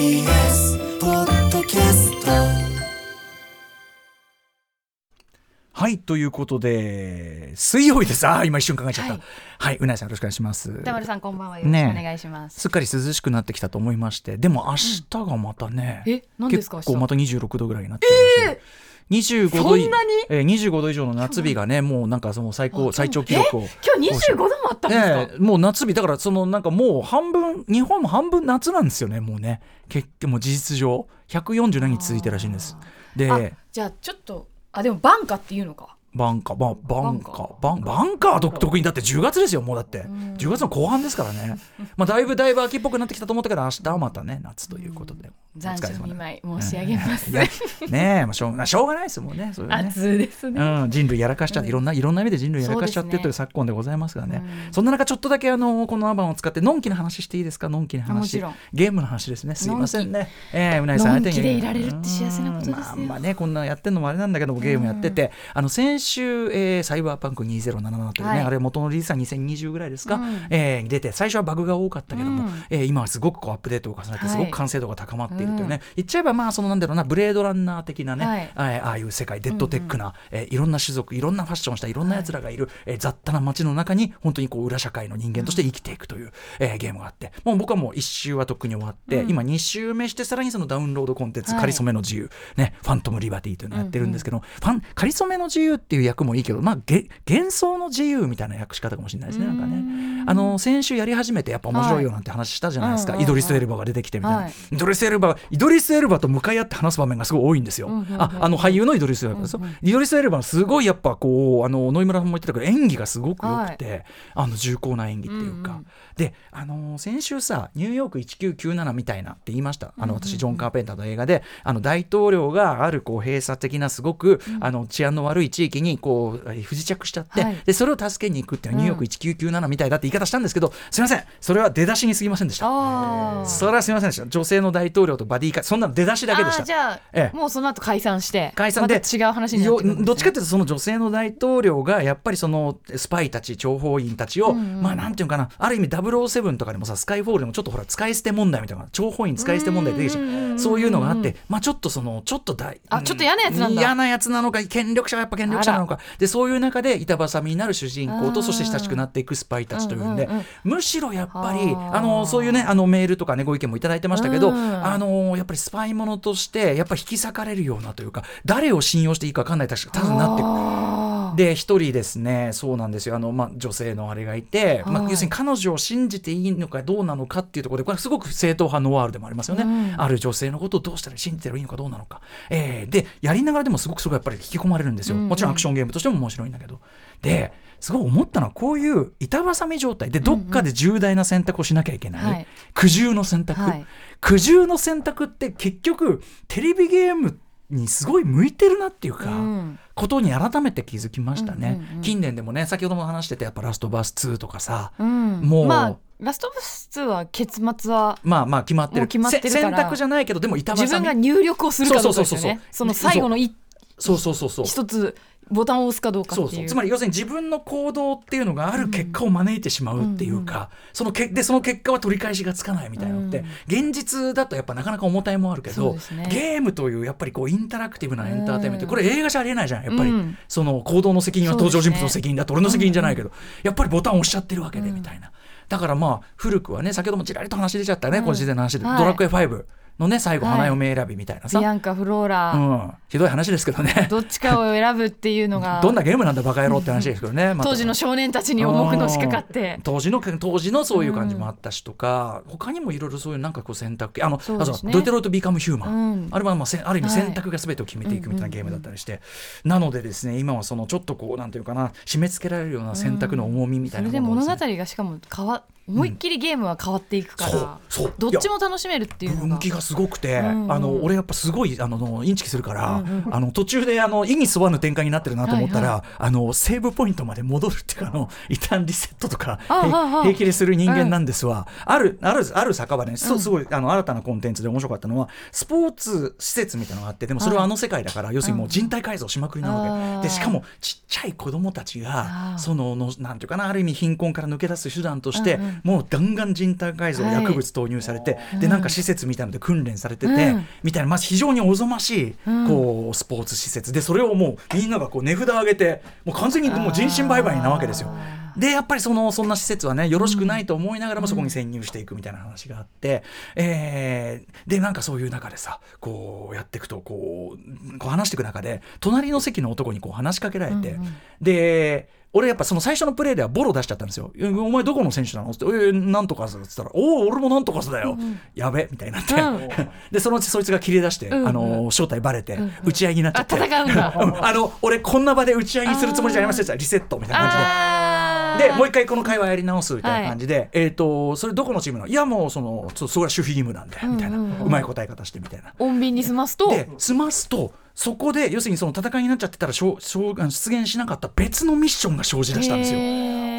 TBS ポッドキャスト。はいということで水曜日です。あー今一瞬考えちゃった。ははいい、うなえさんよろしくお願いします。歌丸さんこんばんは。よろしくお願いします。す。っかり涼しくなってきたと思いまして。でも明日がまたね、え何ですか結構また26度ぐらいになってるらしい25度いそんなに？えー、25度以上の夏日がねもうなんかその最高最長記録を。今日25度もあったんですか？ええもう夏日だからそのなんかもう半分日本も半分夏なんですよねもうね。結局もう事実上。140何日続いてるらしいんです。あでじゃあちょっとあでもバンカっていうのか？バンカー、まあ、バンカバンー、バンバンカー独特にだって10月ですよ、もうだって、10月の後半ですからね、まあ、だいぶだいぶ秋っぽくなってきたと思ったけど、明日はまたね、夏ということで、残暑見舞い申し上げます。ねえ、まあ、しょうがしょうがないですもんね、それはね。ですね。うん、人類やらかしちゃって、いろん。ないろんな意味で人類やらかしちゃってるという昨今でございますがね、そんな中、ちょっとだけあのこのアバンを使って、のんきな話していいですか、のんきな話ゲームの話ですね、すいませんね、えーうなぎさん相手に。でいられるって幸せなことですまあまあね、こんなやってるのもあれなんだけども、ゲームやってて、あの先週、えーサイバーパンク2077というね、はい。あれ、元のリリースは2020ぐらいですか、うん。えー出て、最初はバグが多かったけども、うん。えー今はすごくこうアップデートを重ねて、はい。すごく完成度が高まっているというね、言っちゃえば、まあ、そのなんだろうな、ブレードランナー的なね、はい。あああいう世界デッドテックな、えーいろんな種族いろんなファッションをしたいろんなやつらがいる、えー雑多な街の中に本当にこう裏社会の人間として生きていくという、えーゲームがあって。もう僕はもう1周はとっくに終わって、今2周目してさらにそのダウンロードコンテンツ「はい。かりそめの自由」ね「ファントム・リバティ」というのをやってるんですけど、ファンかりそめの自由っていう役もいいけど、まあ、げ幻想の自由みたいな訳し方かもしれないですねなんかね。あの先週やり始めてやっぱ面白いよなんて話したじゃないですか、はいイドリス・エルバが出てきてみたいな、はい。イドリス・エルバイドリス・エルバと向かい合って話す場面がすごい多いんですよ、うんうんうんああの俳優のイドリス・エルバです。よ、イドリス・エルバのすごいやっぱこうあの野井村さんも言ってたけど演技がすごく良くて、あの重厚な演技っていうか、うんうん。であの先週さニューヨーク1997みたいなって言いました。あの私ジョン・カーペンターの映画で。あの大統領があるこう閉鎖的なすごく、あの治安の悪い地域にこう不時着しちゃって、はい。でそれを助けに行くっていうニューヨーク1997みたいだって言い方したんですけど、すいません。それは出だしに過ぎませんでした。それはすみませんでした。女性の大統領とバディーかそんなの出だしだけでした。じゃあ、ええ。もうその後解散して解散でまた違う話になってくるね、よどっちかっていうとその女性の大統領がやっぱりそのスパイたち諜報員たちを、まあなんていうかなある意味007とかでもさスカイフォールでもちょっとほら使い捨て問題みたいな諜報員使い捨て問題出てきてそういうのがあってまあちょっとそのちょっと大あちょっと嫌なやつなんだ。嫌なやつなのか権力者はやっぱ権力者なのか。でそういう中で板挟みになる主人公とそして親しくなっていくスパイたちというんで、うんうんうんむしろやっぱりあのそういうねあのメールとかねご意見もいただいてましたけど、うん。あのやっぱりスパイものとしてやっぱ引き裂かれるようなというか誰を信用していいか分かんない確か多分なってくる。あで一人ですね。そうなんですよ。あの、まあ、女性のあれがいて、まあ、はい要するに彼女を信じていいのかどうなのかっていうところでこれすごく正統派ノワールでもありますよね、うん。ある女性のことをどうしたら信じていいのかどうなのか、えーでやりながらでもすごくそこやっぱり引き込まれるんですよ、うん。うんもちろんアクションゲームとしても面白いんだけど。ですごい思ったのはこういう板挟み状態。でどっかで重大な選択をしなきゃいけない、はい。苦渋の選択、はい。苦渋の選択って結局テレビゲームにすごい向いてるなっていうか、うん。ことに改めて気づきましたね、うんうんうん近年でもね先ほども話しててやっぱ「ラストバース2」とかさ、うん。もうまあラストバス2は結末はまあまあ決まってる。決まってる選択じゃないけどでも自分が入力をするかどうかですよそうそうそうそうねその最後の一そうそうそうそう。一つボタンを押すかどうかっていう。そうそう。つまり要するに自分の行動っていうのがある結果を招いてしまうっていうか、そのけでその結果は取り返しがつかないみたいな。のって、現実だとやっぱなかなか重たいもあるけど、ね。ゲームというやっぱりこうインタラクティブなエンターテインメント、これ映画じゃありえないじゃん。やっぱり、うん。その行動の責任は登場人物の責任だと俺の責任じゃないけど、やっぱりボタンを押しちゃってるわけでみたいな。だからまあ古くはね先ほどもちらりと話出ちゃったね、この時代の話で、はい。ドラクエ5のね最後はい花嫁選びみたいなさ、ビアンカフローラ、うん、ひどい話ですけどね。どっちかを選ぶっていうのが。どんなゲームなんだバカ野郎って話ですけどね、当時の少年たちに重くのしかかって。うん。当時の当時のそういう感じもあったしとか、他にもいろいろそういうなんかこう選択権あのねあそうドテロイト・ビカム・ヒューマン、うん。あれはまあせある意味はい選択が全てを決めていくみたいなゲームだったりして、なのでですね今はそのちょっとこうなんていうかな締め付けられるような選択の重みみたいなものをですね。がしかも変わ思いっきりゲームは変わっていくから、そうそう。どっちも楽しめるっていう分岐がすごくて、うんうん。あの俺やっぱすごいあのインチキするから、あの途中であの意に沿わぬ展開になってるなと思ったら、はいあのセーブポイントまで戻るっていうかあの一旦リセットとかああああ平気でする人間なんですわ、あるあるある酒場で、ね、すすごいあの新たなコンテンツで面白かったのはスポーツ施設みたいなのがあってでもそれはあの世界だから、要するにもう人体改造しまくりなわけ、でしかもちっちゃい子供たちがそののなんていうかなある意味貧困から抜け出す手段として、うんうんもうガンガン人体改造、はい。薬物投入されて、でなんか施設みたいので訓練されてて、うん。みたいな、まあ、非常におぞましい、うん。こうスポーツ施設。でそれをもうみんながこう値札上げてもう完全にもう人身売買なわけですよ。でやっぱりそのそんな施設はねよろしくないと思いながらもそこに潜入していくみたいな話があって、えーでなんかそういう中でさこうやっていくとこうこう話していく中で隣の席の男にこう話しかけられて、うんうん。で俺やっぱその最初のプレーではボロ出しちゃったんですよ。えお前どこの選手なの？って、えーなんとかさっつったら、おお、俺もなんとかさだよ。やべみたいになって、うん。で、そのうちそいつが切り出して、うんうん。あの正体バレて、うんうん。打ち合いになっちゃって。あ戦うんだ。うん。あの、俺こんな場で打ち合いにするつもりじゃありませんでした。リセットみたいな感じで。でもう一回この会話やり直すみたいな感じで、えっ、とそれどこのチームなの？いやもうそのそそれは守秘義務なんでみたいな、ううんうん。うんまい答え方してみたいな。穏便に済ますと。で済ますとそこで要するにその戦いになっちゃってたらしょうしょう出現しなかった別のミッションが生じ出したんですよ。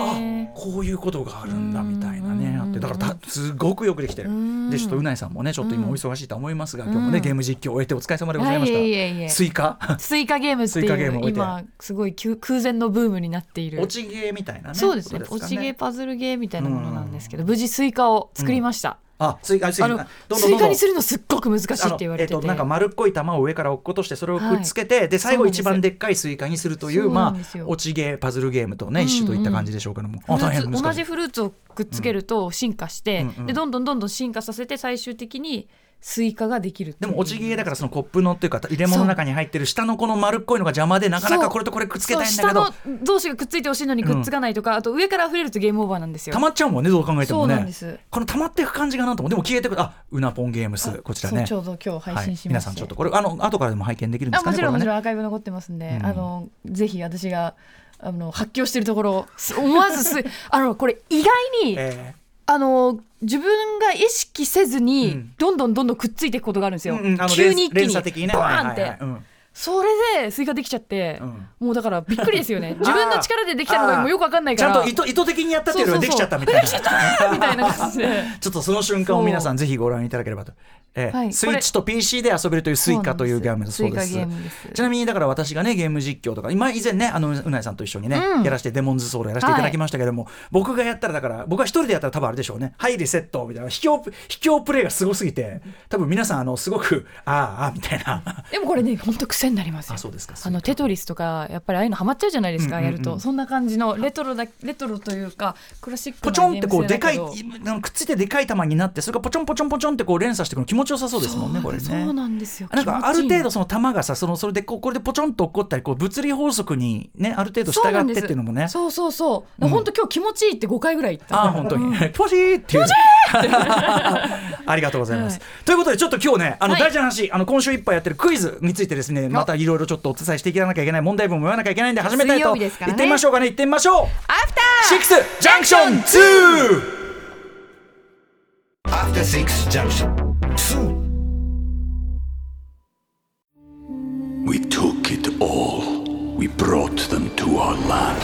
あこういうことがあるんだみたいなねうん。あって。だからたすごくよくできてる。うん。でちょっとうないさんもねちょっと今お忙しいとは思いますが、今日もうん。ねゲーム実況を終えてお疲れ様でございました、スイカ？スイカゲームってスイカゲいう今すごい急空前のブームになっている。落ちゲーみたいなねそうですね。落ちゲーパズルゲーみたいなものなんですけど無事スイカを作りました、あスイカスイカあのどんどんどんどん。スイカにするのすっごく難しいって言われてて、えっとなんか丸っこい玉を上から落っことしてそれをくっつけて、で最後一番でっかいスイカにするというまあ落ちゲーパズルゲームとね、一種といった感じでしょうけども、あ大変難しい同じフルーツをくっつけると進化して、うんうん。でどんどんどんどん進化させて最終的にスイカができるでも落ちゲーだからそのコップのっていうか入れ物の中に入ってる下のこの丸っこいのが邪魔でなかなかこれとこれくっつけたいんだけど。下の同士がくっついてほしいのにくっつかないとか、あと上から溢れるとゲームオーバーなんですよ。溜まっちゃうもんねどう考えてもね。この溜まっていく感じがなんともでも消えてくるあうなぽんゲームスこちらね。ちょうど今日配信しまして、はい皆さんちょっとこれあの後からでも拝見できるんですかねあもちろんもちろんんアーカイブ残ってますんで、うん。あのぜひ私があの発狂してるところ思わずす あのこれ意外に、えあの自分が意識せずに、うん。どんどんどんどんくっついていくことがあるんですよ、ーうんうん。急に一気に連鎖的にね。バーンって、はいはいはい。うんそれでスイカできちゃって、うん。もうだからびっくりですよね。自分の力でできたのがもうよくわかんないから。ちゃんと意図意図的にやったっていうよりはできちゃったみたいな。そうそうそう。みたいな感じで。ちょっとその瞬間を皆さんぜひご覧いただければと。えーはい。スイッチと PC で遊べるというスイカというゲームだそうです。ちなみにだから私がねゲーム実況とか今以前ねあのうないさんと一緒にね、うん。やらせてデモンズソウルやらせていただきましたけども、僕がやったらだから僕は一人でやったら多分あれでしょうね。はいリセットみたいな卑怯卑怯プレイがすごすぎて多分皆さんあのすごくあーあーみたいな。でもこれね本当癖になりますよ。あそうですか。あのテトリスとかやっぱりああいうのハマっちゃうじゃないですか、うんうんうん。やると。そんな感じのレトロだレトロというかクラシックなポチョンってこうゲでかいくっついてでかい球になってそれがポチョンポチョンポチョンってこう連鎖してくる。の気持ちよさそうですもんねこれね。そうなんですよ。なんかある程度その球がさそのそれでこうこれでポチョンと落っこったりこう物理法則にねある程度従ってっていうのもね。そうそうそう、う。ん。本当今日気持ちいいって5回ぐらい言った。ああ本当に。ポジーっていう。ありがとうございます、はい。ということでちょっと今日ねあのはい。大事な話、あの今週いっぱいやってるクイズについてですねまたいろいろちょっとお伝えしていかなきゃいけない問題文も言わなきゃいけないんで始めたい水と曜日ですからね言ってみましょうかね言ってみましょうアフタシックスジャンクション 2! After Six Junction 2 We took it all. We brought them to our land.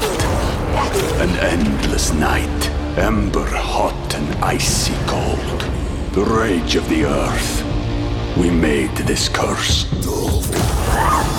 An endless night, ember hot and icy cold. The rage of the earth. We made this curse.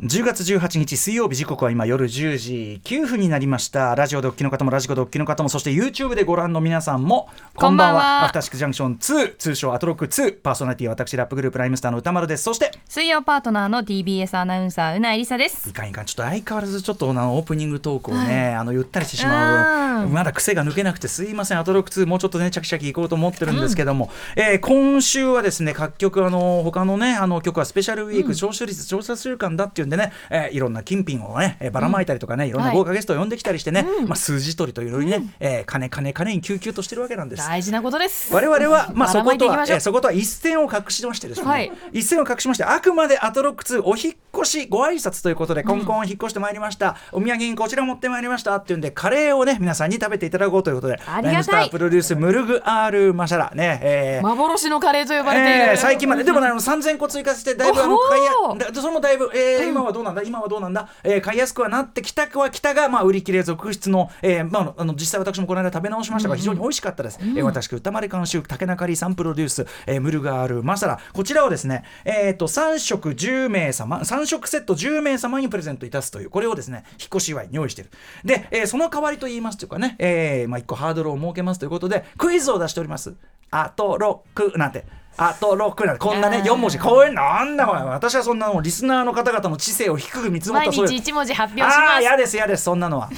10月18日水曜日時刻は今夜10時9分になりました。ラジオでお聞きの方もラジコでお聞きの方もそして YouTube でご覧の皆さんもこんばんは。アフターシックスジャンクション2通称アトロック2パーソナリティは私ラップグループライムスターの歌丸です。そして水曜パートナーの TBS アナウンサーうなえりさです。いかんいかんちょっと相変わらずちょっとあのオープニングトークをね、あのゆったりしてしまう。うん。まだ癖が抜けなくてすいません。アトロック2もうちょっとねチャキチャキいこうと思ってるんですけども、えー今週はですね各局あの他のねあの曲はスペシャルウィーク聴取率調査週間だっていうんでね、えーいろんな金品をね、えーばらまいたりとかね、いろんなはい。豪華ゲストを呼んできたりしてね、まあ、数字取りというのにね、えー金金金に救急としてるわけなんです。大事なことです。我々は、まあ、そことは、えーそことは一線を画しましてですね、はい。一線を画しまして、あくまでアトロック2お引っ越しご挨拶ということで、コンコン引っ越してまいりました、お土産にこちら持ってまいりました。っていうんで、カレーをね、皆さんに食べていただこうということで、ありがたい。プロデュースムルグアールマシャラね、えー幻のカレーと呼ばれている、えー最近まで。でもねあの3000個追加してだいぶあの買いやだそれもだいぶ、えー今はどうなんだ？今はどうなんだ、えー買いやすくはなってきたくはきたが、まあ、売り切れ続出の,、えーまあ、あの実際私もこの間食べ直しましたが非常に美味しかったです、えー私歌丸監修竹中里さんプロデュース、えームルガールマサラ。こちらをですね、えー、と3食10名様3食セット10名様にプレゼントいたすというこれをですね引っ越し祝いに用意している。で、えーその代わりと言いますというかね、えーまあ、1個ハードルを設けますということでクイズを出しております。あとロックなんてあとロックなんてこんなねあー4文字こういうの？なんだこれ。私はそんなのリスナーの方々の知性を低く見積もっ毎たそういう。日一文字発表しあます。あ嫌です嫌です。そんなのは。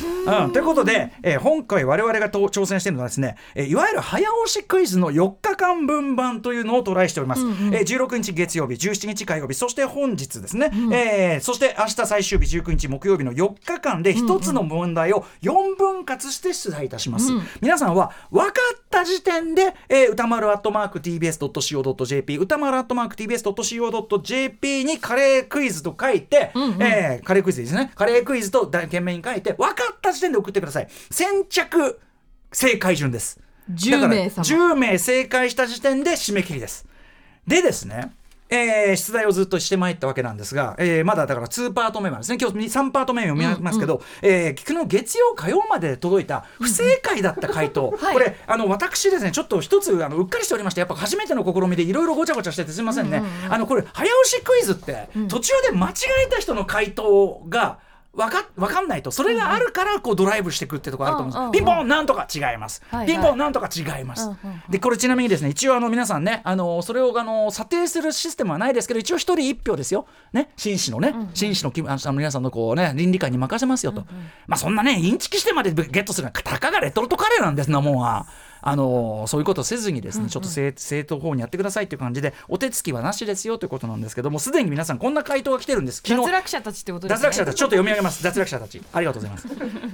うん、ということで、えー今回我々がと挑戦しているのはですね、えーいわゆる早押しクイズの4日間分版というのをトライしております。えー16日月曜日17日火曜日そして本日ですね、えーそして明日最終日19日木曜日の4日間で1つの問題を4分割して出題いたします。皆さんは分かった時点で、えー歌丸アットマーク TBS.CO.JP 歌丸アットマーク TBS.CO.JP にカレークイズと書いて、えーカレークイズですね。カレークイズと懸命に書いて分かった時点で送ってください。先着正解順です。10だから名様10名正解した時点で締め切りです。でですねえー出題をずっとしてまいったわけなんですが、えーまだだから2パート目までですね。今日3パート目を見ますけど、えー昨日月曜火曜まで届いた不正解だった回答、はい。これあの私ですねちょっと一つあのうっかりしておりましてやっぱ初めての試みでいろいろごちゃごちゃしててすみませんね、あのこれ早押しクイズって、途中で間違えた人の回答がわかわかんないと。それがあるからこうドライブしていくってとこあると思うんです、うんうんうん。ピンポンなんとか違います、はいはい。ピンポンなんとか違います、うんうんうん。でこれちなみにですね一応あの皆さんねあのそれをあの査定するシステムはないですけど一応一人一票ですよ。ね？紳士のね、紳士の気あのあの皆さんのこうね倫理観に任せますよと、まあそんなねインチキしてまでゲットするのはたかがレトルトカレーなんですなもんは。あのそういうことせずにですね、ちょっと正正当法にやってくださいという感じでお手つきはなしですよということなんですけどもすでに皆さんこんな回答が来てるんです。昨日脱落者たちってことですね。脱落者たちちょっと読み上げます。脱落者たち。ありがとうございます。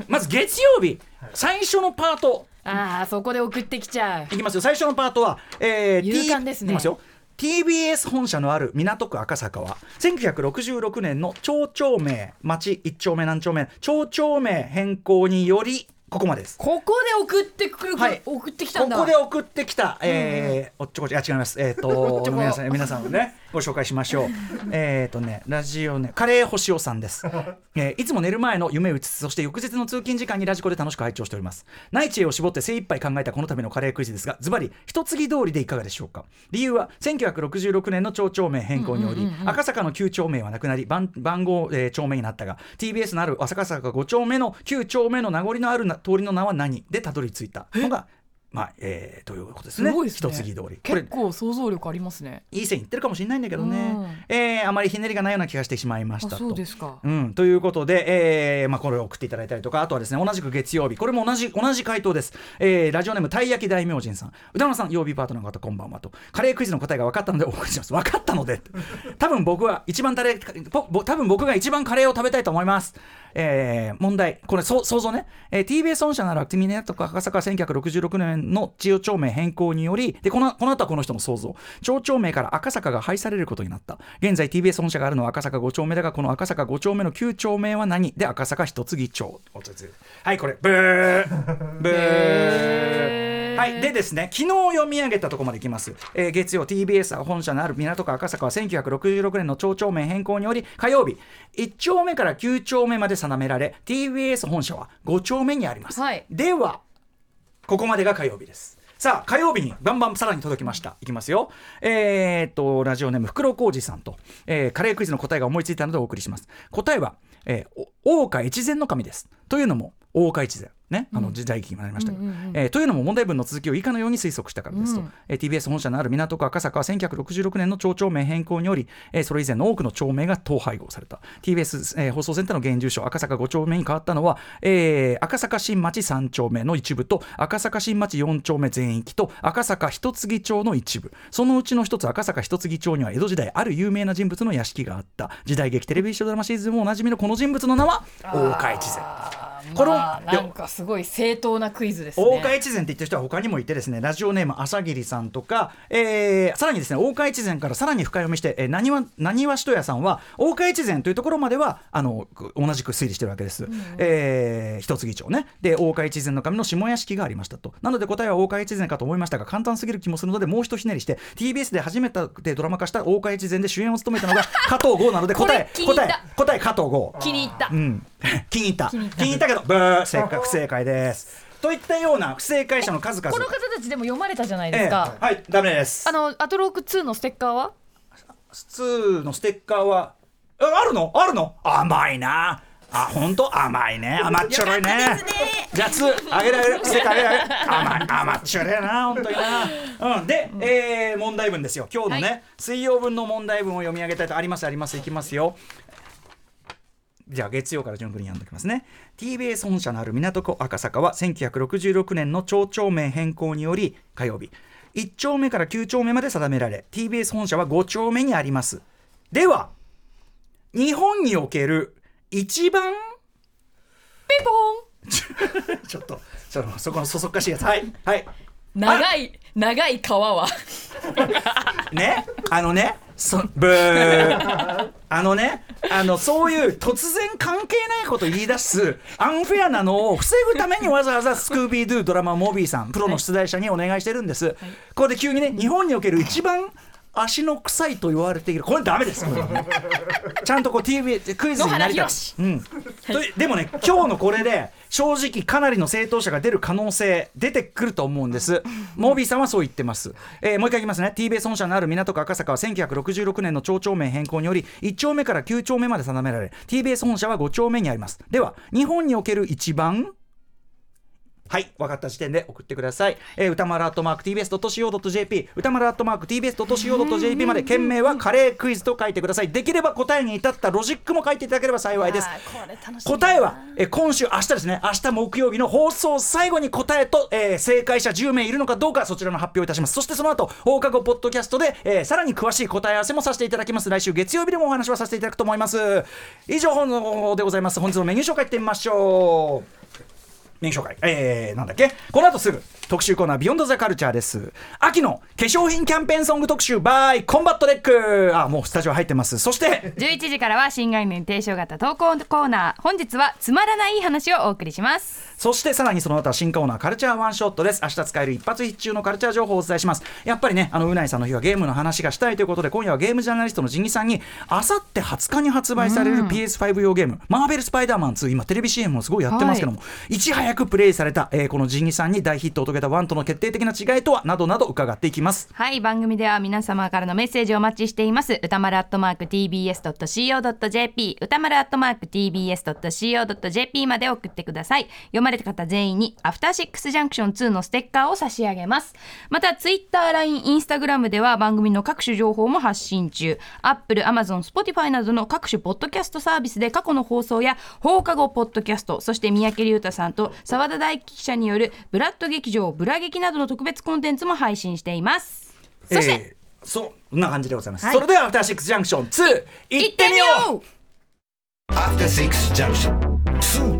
まず月曜日最初のパート。ああそこで送ってきちゃう。いきますよ。最初のパートは、えー、勇敢ですね。いきますよ。TBS 本社のある港区赤坂は1966年の町長名町一丁目何丁目町長名変更によりここまでです。ここで送ってくる、はい。送ってきたんだ。ここで送ってきた、えーおっちょこちょあ違います。え っ、とちょこ。皆さん皆さんをねご紹介しましょう。えっとねラジオねカレー星尾さんです、えーいつも寝る前の夢うつつそして翌日の通勤時間にラジコで楽しく拝聴しております。内知恵を絞って精一杯考えたこの度のカレークイズですがズバリ一継ぎ通りでいかがでしょうか？理由は1966年の町長名変更により、赤坂の旧町名はなくなり番番号、えー町名になったが TBS のある赤坂5丁目の旧町名の名残のあるな通りの名は何？でたどり着いたのがまあえー、ということですね。すごいですね。通り。結構想像力ありますね。いい線いってるかもしれないんだけどね、うん。えーあまりひねりがないような気がしてしまいましたと。あそうですか。うん、ということで、えーまあ、これを送っていただいたりとかあとはですね同じく月曜日。これも同じ同じ回答です、えーラジオネームたい焼き大明神さん。宇多野さん曜日パートナーの方こんばんはと。カレークイズの答えが分かったのでお送りします。分かったので 多分僕は一番タレぽぼ多分僕が一番カレーを食べたいと思いますえー問題。これ想像ね、えー TBS 本社ならクミネとか赤坂1966年の千代町名変更によりでこのこの後はこの人の想像。町長名から赤坂が廃されることになった。現在 TBS 本社があるのは赤坂5丁目だがこの赤坂5丁目の9丁目は何？で赤坂一継町はいこれ。ブー。ブー。はい。でですね昨日読み上げたところまでいきます、えー月曜 TBS 本社のある港区赤坂は1966年の町長名変更により火曜日1丁目から9丁目まで定められ TBS 本社は5丁目にあります、はい。ではここまでが火曜日です。さあ火曜日にバンバンさらに届きました。いきますよ。えー、っとラジオネーム袋小路さんと、えーカレークイズの答えが思いついたのでお送りします。答えはえーお大岡越前の神です。というのも大岡越前ね、あの時代劇にもなりました。けど、えーというのも問題文の続きを以下のように推測したからですと、えー TBS 本社のある港区赤坂は1966年の町長名変更により、えーそれ以前の多くの町名が統廃合された。TBS、えー放送センターの現住所赤坂5丁目に変わったのは、えー赤坂新町3丁目の一部と赤坂新町4丁目全域と赤坂一杉町の一部。そのうちの一つ赤坂一杉町には江戸時代ある有名な人物の屋敷があった。時代劇テレビドラマシーズンもおなじみのこの人物の名は大岡越前このまあなんかすごい正当なクイズですね。大岡越前って言ってる人は他にもいてですねラジオネーム朝霧さんとか、えーさらにですね大岡越前からさらに深読みして、えー、なにわしとやさんは大岡越前というところまではあのく同じく推理してるわけです、えー一杉町ね。で大岡越前の神の下屋敷がありましたと。なので答えは大岡越前かと思いましたが簡単すぎる気もするのでもうひとひねりして TBS で初めてでドラマ化した大岡越前で主演を務めたのが加藤剛なので答え答え答え加藤剛気に入った、うん、気に入った。気に入った。に入ったけどブー。正解不正解です。といったような不正解者の数々。この方たちでも読まれたじゃないええですか、はい。ダメです。あのアトローク2のステッカーは？2のステッカーは？ああるの？あるの？甘いな。あ本当甘いね。甘っちょろいね。じゃあ2あげられるステッカーあげられる？甘い。甘っちょろいな本当にな。うん。で、えー問題文ですよ。今日のね、はい。水曜分の問題文を読み上げたいとありますありますいきますよじゃあ月曜から順繰りに読んでおきますね。TBS 本社のある港区赤坂は1966年の町長名変更により火曜日1丁目から9丁目まで定められ TBS 本社は5丁目にあります。では日本における一番ピンポン。ちょっとそのそこのそそっかしいやつ。はいはい。長い長い川は。ねあのねそブー。あのねあのそういう突然関係ないこと言い出すアンフェアなのを防ぐためにわざわざスクービードゥドラマモビーさんプロの出題者にお願いしてるんです、ここで急にね日本における一番足の臭いと言われている。これダメです。ちゃんとこう TV クイズになりたい。うん、でもね今日のこれで正直かなりの正当者が出る可能性出てくると思うんです。モービーさんはそう言ってます、えーもう一回いきますね。TBS 本社のある港区赤坂は1966年の町長名変更により1丁目から9丁目まで定められ TBS 本社は5丁目にあります。では日本における一番はい、分かった時点で送ってください。えー、歌丸アットマーク TBS.CO.JP、歌丸アットマーク TBS.CO.JP まで、件名はカレークイズと書いてください。できれば答えに至ったロジックも書いていただければ幸いです答えは、えー今週、明日ですね、明日木曜日の放送最後に答えと、えー正解者10名いるのかどうか、そちらの発表いたします。そしてその後、放課後ポッドキャストで、えーさらに詳しい答え合わせもさせていただきます。来週月曜日でもお話はさせていただくと思います。以上のでございます。本日のメニュー紹介いってみましょう。メニュー紹介。えー、なんだっけ？この後すぐ特集コーナービヨンドザカルチャーです。秋の化粧品キャンペーンソング特集 by コンバット REC あ、もうスタジオ入ってます。そして、11時からは新概念提唱型投稿コーナー本日はつまらない話をお送りしますそしてさらにその後は新コーナーカルチャーワンショットです。明日使える一発必中のカルチャー情報をお伝えします。やっぱりね、あの、うないさんの日はゲームの話がしたいということで、今夜はゲームジャーナリストの Jini さんに、あさって20日に発売される PS5 用ゲーム、マーベル・スパイダーマン2、今テレビ CM もすごいやってますけども、いち早早くプレイされた、えーこのジンギさんに大ヒットを遂げたワンとの決定的な違いとは、などなど伺っていきます。はい番組では皆様からのメッセージをお待ちしています。歌丸アットマーク TBS.CO.JP 歌丸アットマーク TBS.CO.JP まで送ってください。読まれた方全員にアフターシックスジャンクション2のステッカーを差し上げます。また Twitter、LINE、Instagram では番組の各種情報も発信中。Apple、Amazon、Spotify などの各種ポッドキャストサービスで過去の放送や放課後ポッドキャストそして三宅龍太さんと澤田大樹記者によるブラッド劇場ブラ劇などの特別コンテンツも配信していますそして、えーそんな感じでございます。はいそれでは、アフターシックスジャンクション2、いってみようう After Six Junction. 2